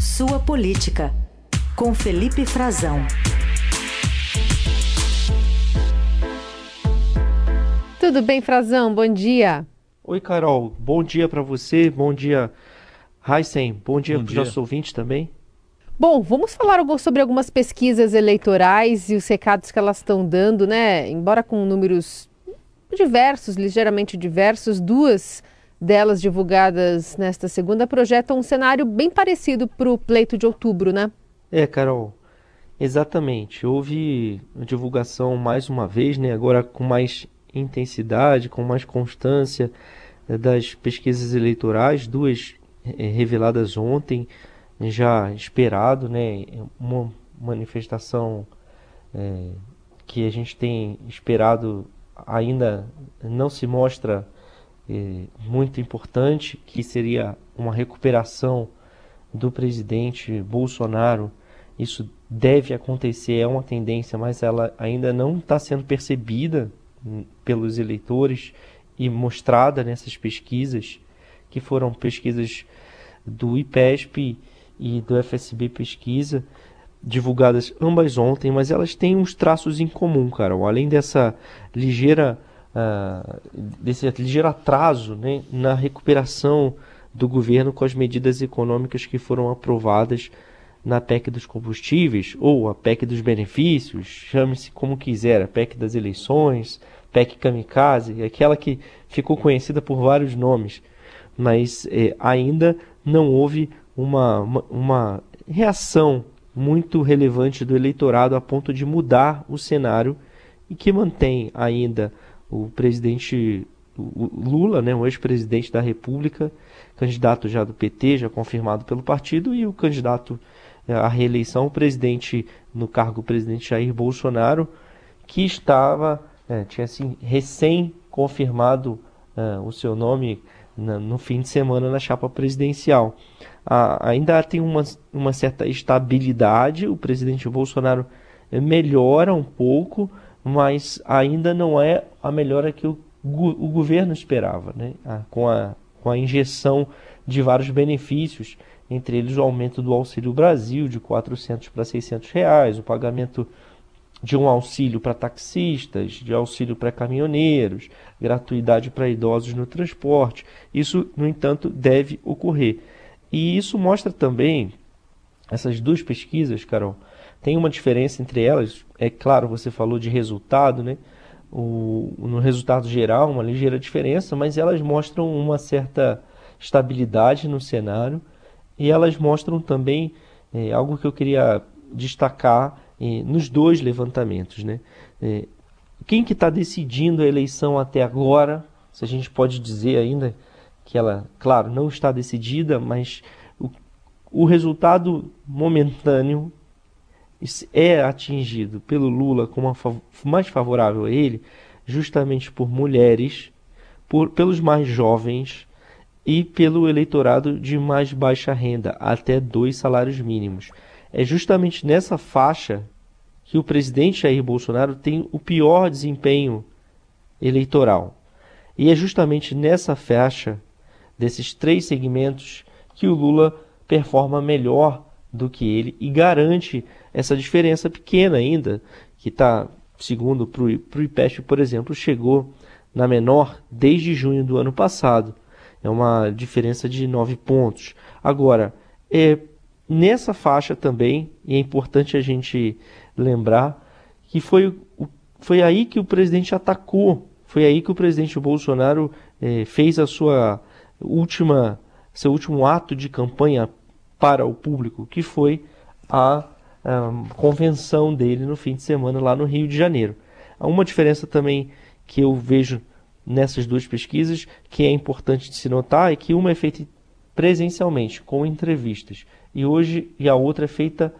Sua Política, com Felipe Frazão. Tudo bem, Frazão? Bom dia. Oi, Carol. Bom dia para você. Bom dia, Heisen. Bom dia para os nossos ouvintes também. Bom, vamos falar sobre algumas pesquisas eleitorais e os recados que elas estão dando, né? Embora com números diversos, ligeiramente diversos, duas delas divulgadas nesta segunda projetam um cenário bem parecido para o pleito de outubro, né? É, Carol, exatamente. Houve divulgação mais uma vez, né? Agora com mais intensidade, com mais constância eh, das pesquisas eleitorais, duas eh, reveladas ontem já esperado, né? Uma manifestação é, que a gente tem esperado ainda não se mostra muito importante, que seria uma recuperação do presidente Bolsonaro. Isso deve acontecer, é uma tendência, mas ela ainda não está sendo percebida pelos eleitores e mostrada nessas pesquisas, que foram pesquisas do IPESP e do FSB Pesquisa, divulgadas ambas ontem, mas elas têm uns traços em comum, Carol. Além dessa ligeira, uh, desse ligeiro atraso né, na recuperação do governo com as medidas econômicas que foram aprovadas na PEC dos combustíveis, ou a PEC dos benefícios, chame-se como quiser, a PEC das eleições, PEC kamikaze, aquela que ficou conhecida por vários nomes, mas eh, ainda não houve uma, uma, uma reação muito relevante do eleitorado a ponto de mudar o cenário e que mantém ainda o presidente Lula, né, o ex-presidente da República, candidato já do PT, já confirmado pelo partido, e o candidato eh, à reeleição, o presidente no cargo, o presidente Jair Bolsonaro, que estava, é, tinha assim, recém confirmado é, o seu nome na, no fim de semana na chapa presidencial ainda tem uma, uma certa estabilidade. O presidente Bolsonaro melhora um pouco, mas ainda não é a melhora que o, o governo esperava, né? com, a, com a injeção de vários benefícios, entre eles o aumento do Auxílio Brasil de 400 para 600 reais, o pagamento de um auxílio para taxistas, de auxílio para caminhoneiros, gratuidade para idosos no transporte. Isso, no entanto, deve ocorrer. E isso mostra também, essas duas pesquisas, Carol, tem uma diferença entre elas. É claro, você falou de resultado, né? O, no resultado geral, uma ligeira diferença, mas elas mostram uma certa estabilidade no cenário e elas mostram também é, algo que eu queria destacar é, nos dois levantamentos. Né? É, quem que está decidindo a eleição até agora, se a gente pode dizer ainda que ela, claro, não está decidida, mas o, o resultado momentâneo é atingido pelo Lula como mais favorável a ele, justamente por mulheres, por, pelos mais jovens e pelo eleitorado de mais baixa renda, até dois salários mínimos. É justamente nessa faixa que o presidente Jair Bolsonaro tem o pior desempenho eleitoral. E é justamente nessa faixa desses três segmentos que o Lula performa melhor do que ele e garante essa diferença pequena ainda, que está, segundo para o IPESP, por exemplo, chegou na menor desde junho do ano passado. É uma diferença de nove pontos. Agora, é, nessa faixa também, e é importante a gente lembrar, que foi, foi aí que o presidente atacou, foi aí que o presidente Bolsonaro é, fez a sua última, seu último ato de campanha para o público, que foi a, convenção dele no fim de semana lá no Rio de Janeiro. Há uma diferença também que eu vejo nessas duas pesquisas que é importante de se notar é que uma é feita presencialmente, com entrevistas, e hoje e a outra é feita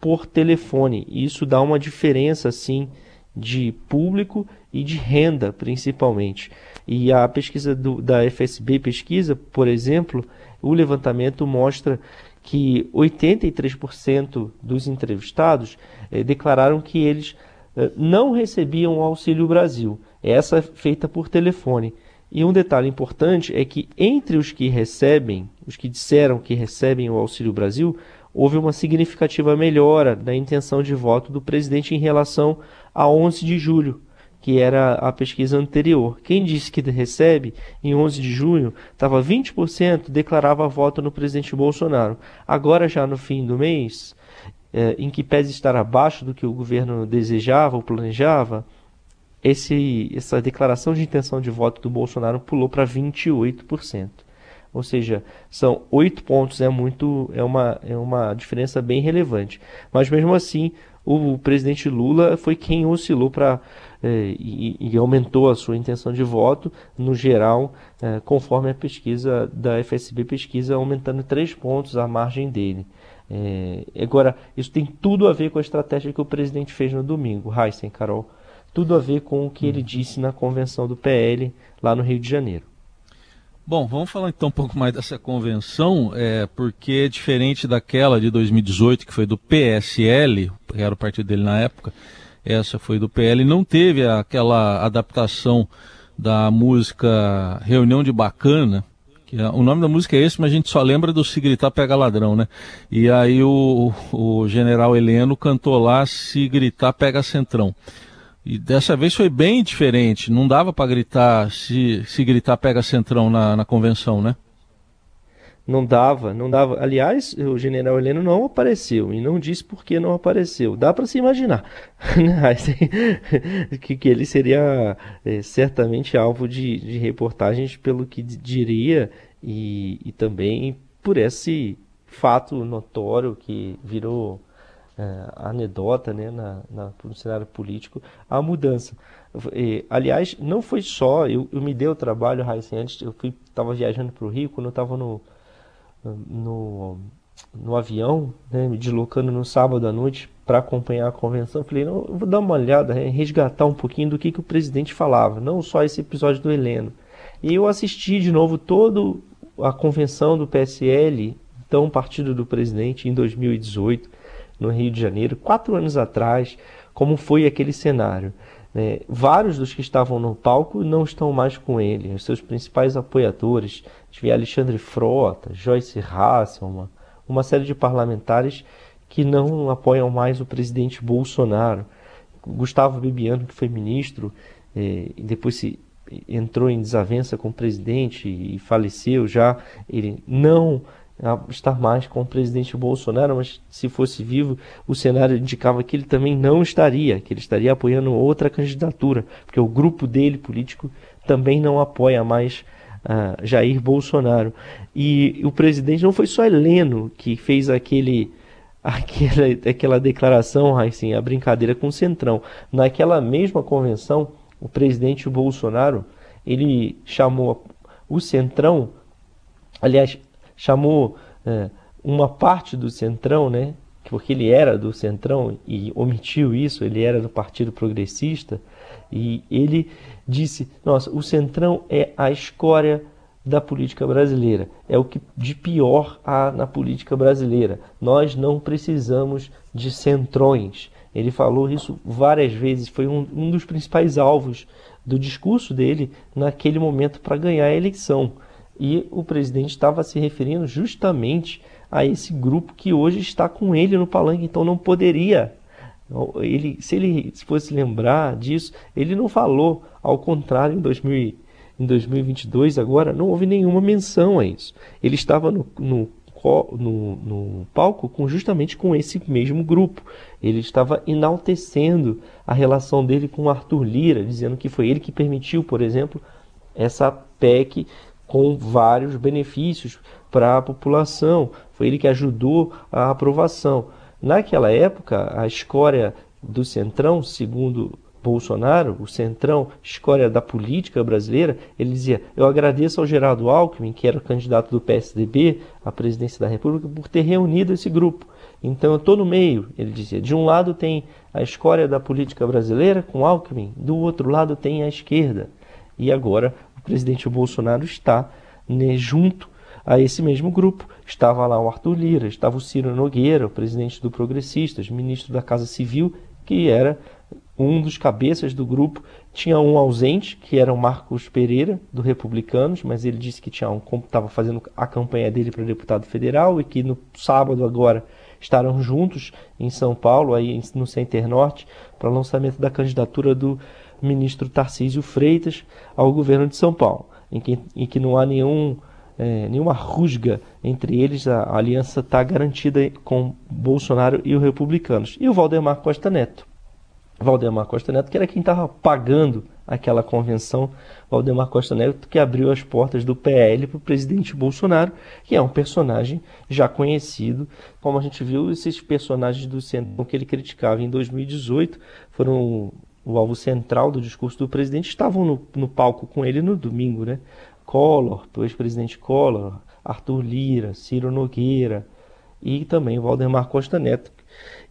por telefone. E isso dá uma diferença assim de público e de renda, principalmente. E a pesquisa do, da FSB Pesquisa, por exemplo, o levantamento mostra que 83% dos entrevistados eh, declararam que eles eh, não recebiam o Auxílio Brasil. Essa é feita por telefone. E um detalhe importante é que entre os que recebem, os que disseram que recebem o Auxílio Brasil, houve uma significativa melhora na intenção de voto do presidente em relação a 11 de julho, que era a pesquisa anterior. Quem disse que recebe, em 11 de junho, estava 20% declarava voto no presidente Bolsonaro. Agora, já no fim do mês, eh, em que pese estar abaixo do que o governo desejava ou planejava, esse, essa declaração de intenção de voto do Bolsonaro pulou para 28%. Ou seja, são oito pontos, é muito, é uma, é uma diferença bem relevante. Mas mesmo assim, o presidente Lula foi quem oscilou para eh, e, e, aumentou a sua intenção de voto, no geral, eh, conforme a pesquisa da FSB pesquisa, aumentando três pontos a margem dele. Eh, agora, isso tem tudo a ver com a estratégia que o presidente fez no domingo, Heisen, Carol tudo a ver com o que ele disse na convenção do PL lá no Rio de Janeiro. Bom, vamos falar então um pouco mais dessa convenção, é, porque é diferente daquela de 2018, que foi do PSL, que era o partido dele na época, essa foi do PL, não teve aquela adaptação da música Reunião de Bacana, que é, o nome da música é esse, mas a gente só lembra do Se Gritar Pega Ladrão, né? E aí o, o general Heleno cantou lá Se Gritar Pega Centrão. E dessa vez foi bem diferente. Não dava para gritar, se, se gritar pega centrão na, na convenção, né? Não dava, não dava. Aliás, o general Heleno não apareceu e não disse por que não apareceu. Dá para se imaginar que, que ele seria é, certamente alvo de, de reportagens pelo que diria e, e também por esse fato notório que virou é, anedota né, na, na, no cenário político a mudança. E, aliás, não foi só, eu, eu me dei o trabalho, Raíssa, antes eu estava viajando para o Rio, quando eu estava no, no, no avião, né, me deslocando no sábado à noite para acompanhar a convenção, falei, não, eu vou dar uma olhada, né, resgatar um pouquinho do que, que o presidente falava, não só esse episódio do Heleno. E eu assisti de novo toda a convenção do PSL, então partido do presidente, em 2018 no Rio de Janeiro, quatro anos atrás, como foi aquele cenário. Né? Vários dos que estavam no palco não estão mais com ele. Os seus principais apoiadores, tive Alexandre Frota, Joyce Hasselman, uma série de parlamentares que não apoiam mais o presidente Bolsonaro. Gustavo Bibiano, que foi ministro eh, e depois se entrou em desavença com o presidente e faleceu já, ele não estar mais com o presidente Bolsonaro, mas se fosse vivo, o cenário indicava que ele também não estaria, que ele estaria apoiando outra candidatura, porque o grupo dele político também não apoia mais uh, Jair Bolsonaro. E o presidente não foi só Heleno que fez aquele aquela, aquela declaração, assim, a brincadeira com o Centrão. Naquela mesma convenção, o presidente Bolsonaro, ele chamou o Centrão, aliás, chamou é, uma parte do Centrão, né? Porque ele era do Centrão e omitiu isso, ele era do Partido Progressista, e ele disse: Nossa, o Centrão é a escória da política brasileira, é o que de pior há na política brasileira. Nós não precisamos de centrões. Ele falou isso várias vezes, foi um, um dos principais alvos do discurso dele naquele momento para ganhar a eleição. E o presidente estava se referindo justamente a esse grupo que hoje está com ele no palanque, então não poderia. Ele, se ele fosse lembrar disso, ele não falou, ao contrário, em, 2000, em 2022, agora, não houve nenhuma menção a isso. Ele estava no, no no, no, palco com justamente com esse mesmo grupo. Ele estava enaltecendo a relação dele com Arthur Lira, dizendo que foi ele que permitiu, por exemplo, essa PEC com vários benefícios para a população. Foi ele que ajudou a aprovação. Naquela época, a escória do Centrão, segundo Bolsonaro, o Centrão, escória da política brasileira, ele dizia: Eu agradeço ao Geraldo Alckmin, que era candidato do PSDB à presidência da República, por ter reunido esse grupo. Então eu estou no meio, ele dizia. De um lado tem a escória da política brasileira com Alckmin, do outro lado tem a esquerda. E agora o presidente Bolsonaro está né, junto a esse mesmo grupo. Estava lá o Arthur Lira, estava o Ciro Nogueira, o presidente do Progressistas, ministro da Casa Civil, que era um dos cabeças do grupo. Tinha um ausente, que era o Marcos Pereira, do Republicanos, mas ele disse que tinha um estava fazendo a campanha dele para deputado federal e que no sábado agora estarão juntos em São Paulo, aí no Center Norte, para o lançamento da candidatura do ministro Tarcísio Freitas ao governo de São Paulo, em que, em que não há nenhum, é, nenhuma rusga entre eles, a, a aliança está garantida com Bolsonaro e os republicanos. E o Valdemar Costa Neto. Valdemar Costa Neto, que era quem estava pagando aquela convenção, Valdemar Costa Neto, que abriu as portas do PL para o presidente Bolsonaro, que é um personagem já conhecido, como a gente viu, esses personagens do centro que ele criticava em 2018 foram o alvo central do discurso do presidente, estavam no, no palco com ele no domingo, né? Collor, o ex-presidente Collor, Arthur Lira, Ciro Nogueira e também Valdemar Costa Neto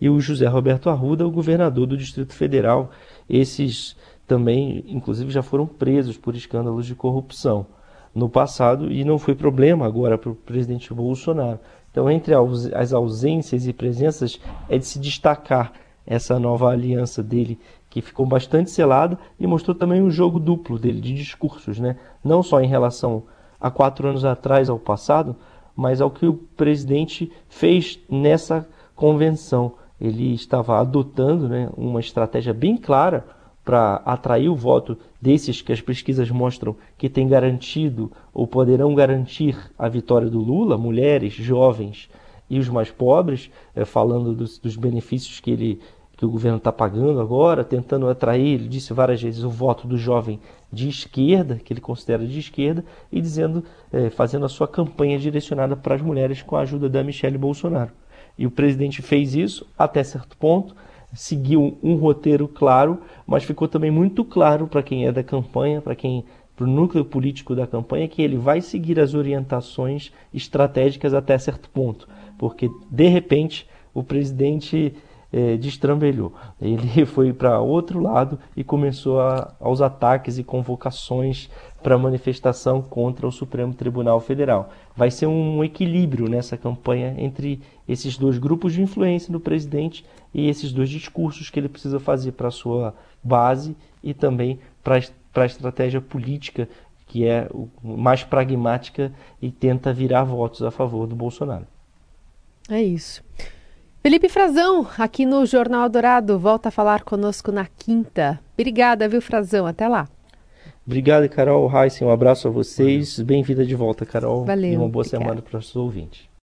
e o José Roberto Arruda, o governador do Distrito Federal. Esses também, inclusive, já foram presos por escândalos de corrupção no passado e não foi problema agora para o presidente Bolsonaro. Então, entre as ausências e presenças, é de se destacar essa nova aliança dele que ficou bastante selada e mostrou também um jogo duplo dele, de discursos, né? não só em relação a quatro anos atrás, ao passado, mas ao que o presidente fez nessa convenção. Ele estava adotando né, uma estratégia bem clara para atrair o voto desses que as pesquisas mostram que tem garantido ou poderão garantir a vitória do Lula, mulheres, jovens e os mais pobres, é, falando dos benefícios que ele que o governo está pagando agora, tentando atrair, ele disse várias vezes, o voto do jovem de esquerda, que ele considera de esquerda, e dizendo, é, fazendo a sua campanha direcionada para as mulheres com a ajuda da Michelle Bolsonaro. E o presidente fez isso até certo ponto, seguiu um roteiro claro, mas ficou também muito claro para quem é da campanha, para quem para o núcleo político da campanha, que ele vai seguir as orientações estratégicas até certo ponto, porque de repente o presidente é, destrambelhou. Ele foi para outro lado e começou a, aos ataques e convocações para manifestação contra o Supremo Tribunal Federal. Vai ser um equilíbrio nessa campanha entre esses dois grupos de influência do presidente e esses dois discursos que ele precisa fazer para a sua base e também para a estratégia política que é mais pragmática e tenta virar votos a favor do Bolsonaro. É isso. Felipe Frazão, aqui no Jornal Dourado, volta a falar conosco na quinta. Obrigada, viu, Frazão? Até lá. Obrigado, Carol Heissen. Um abraço a vocês. Bem-vinda de volta, Carol. Valeu. E uma boa obrigada. semana para os ouvintes.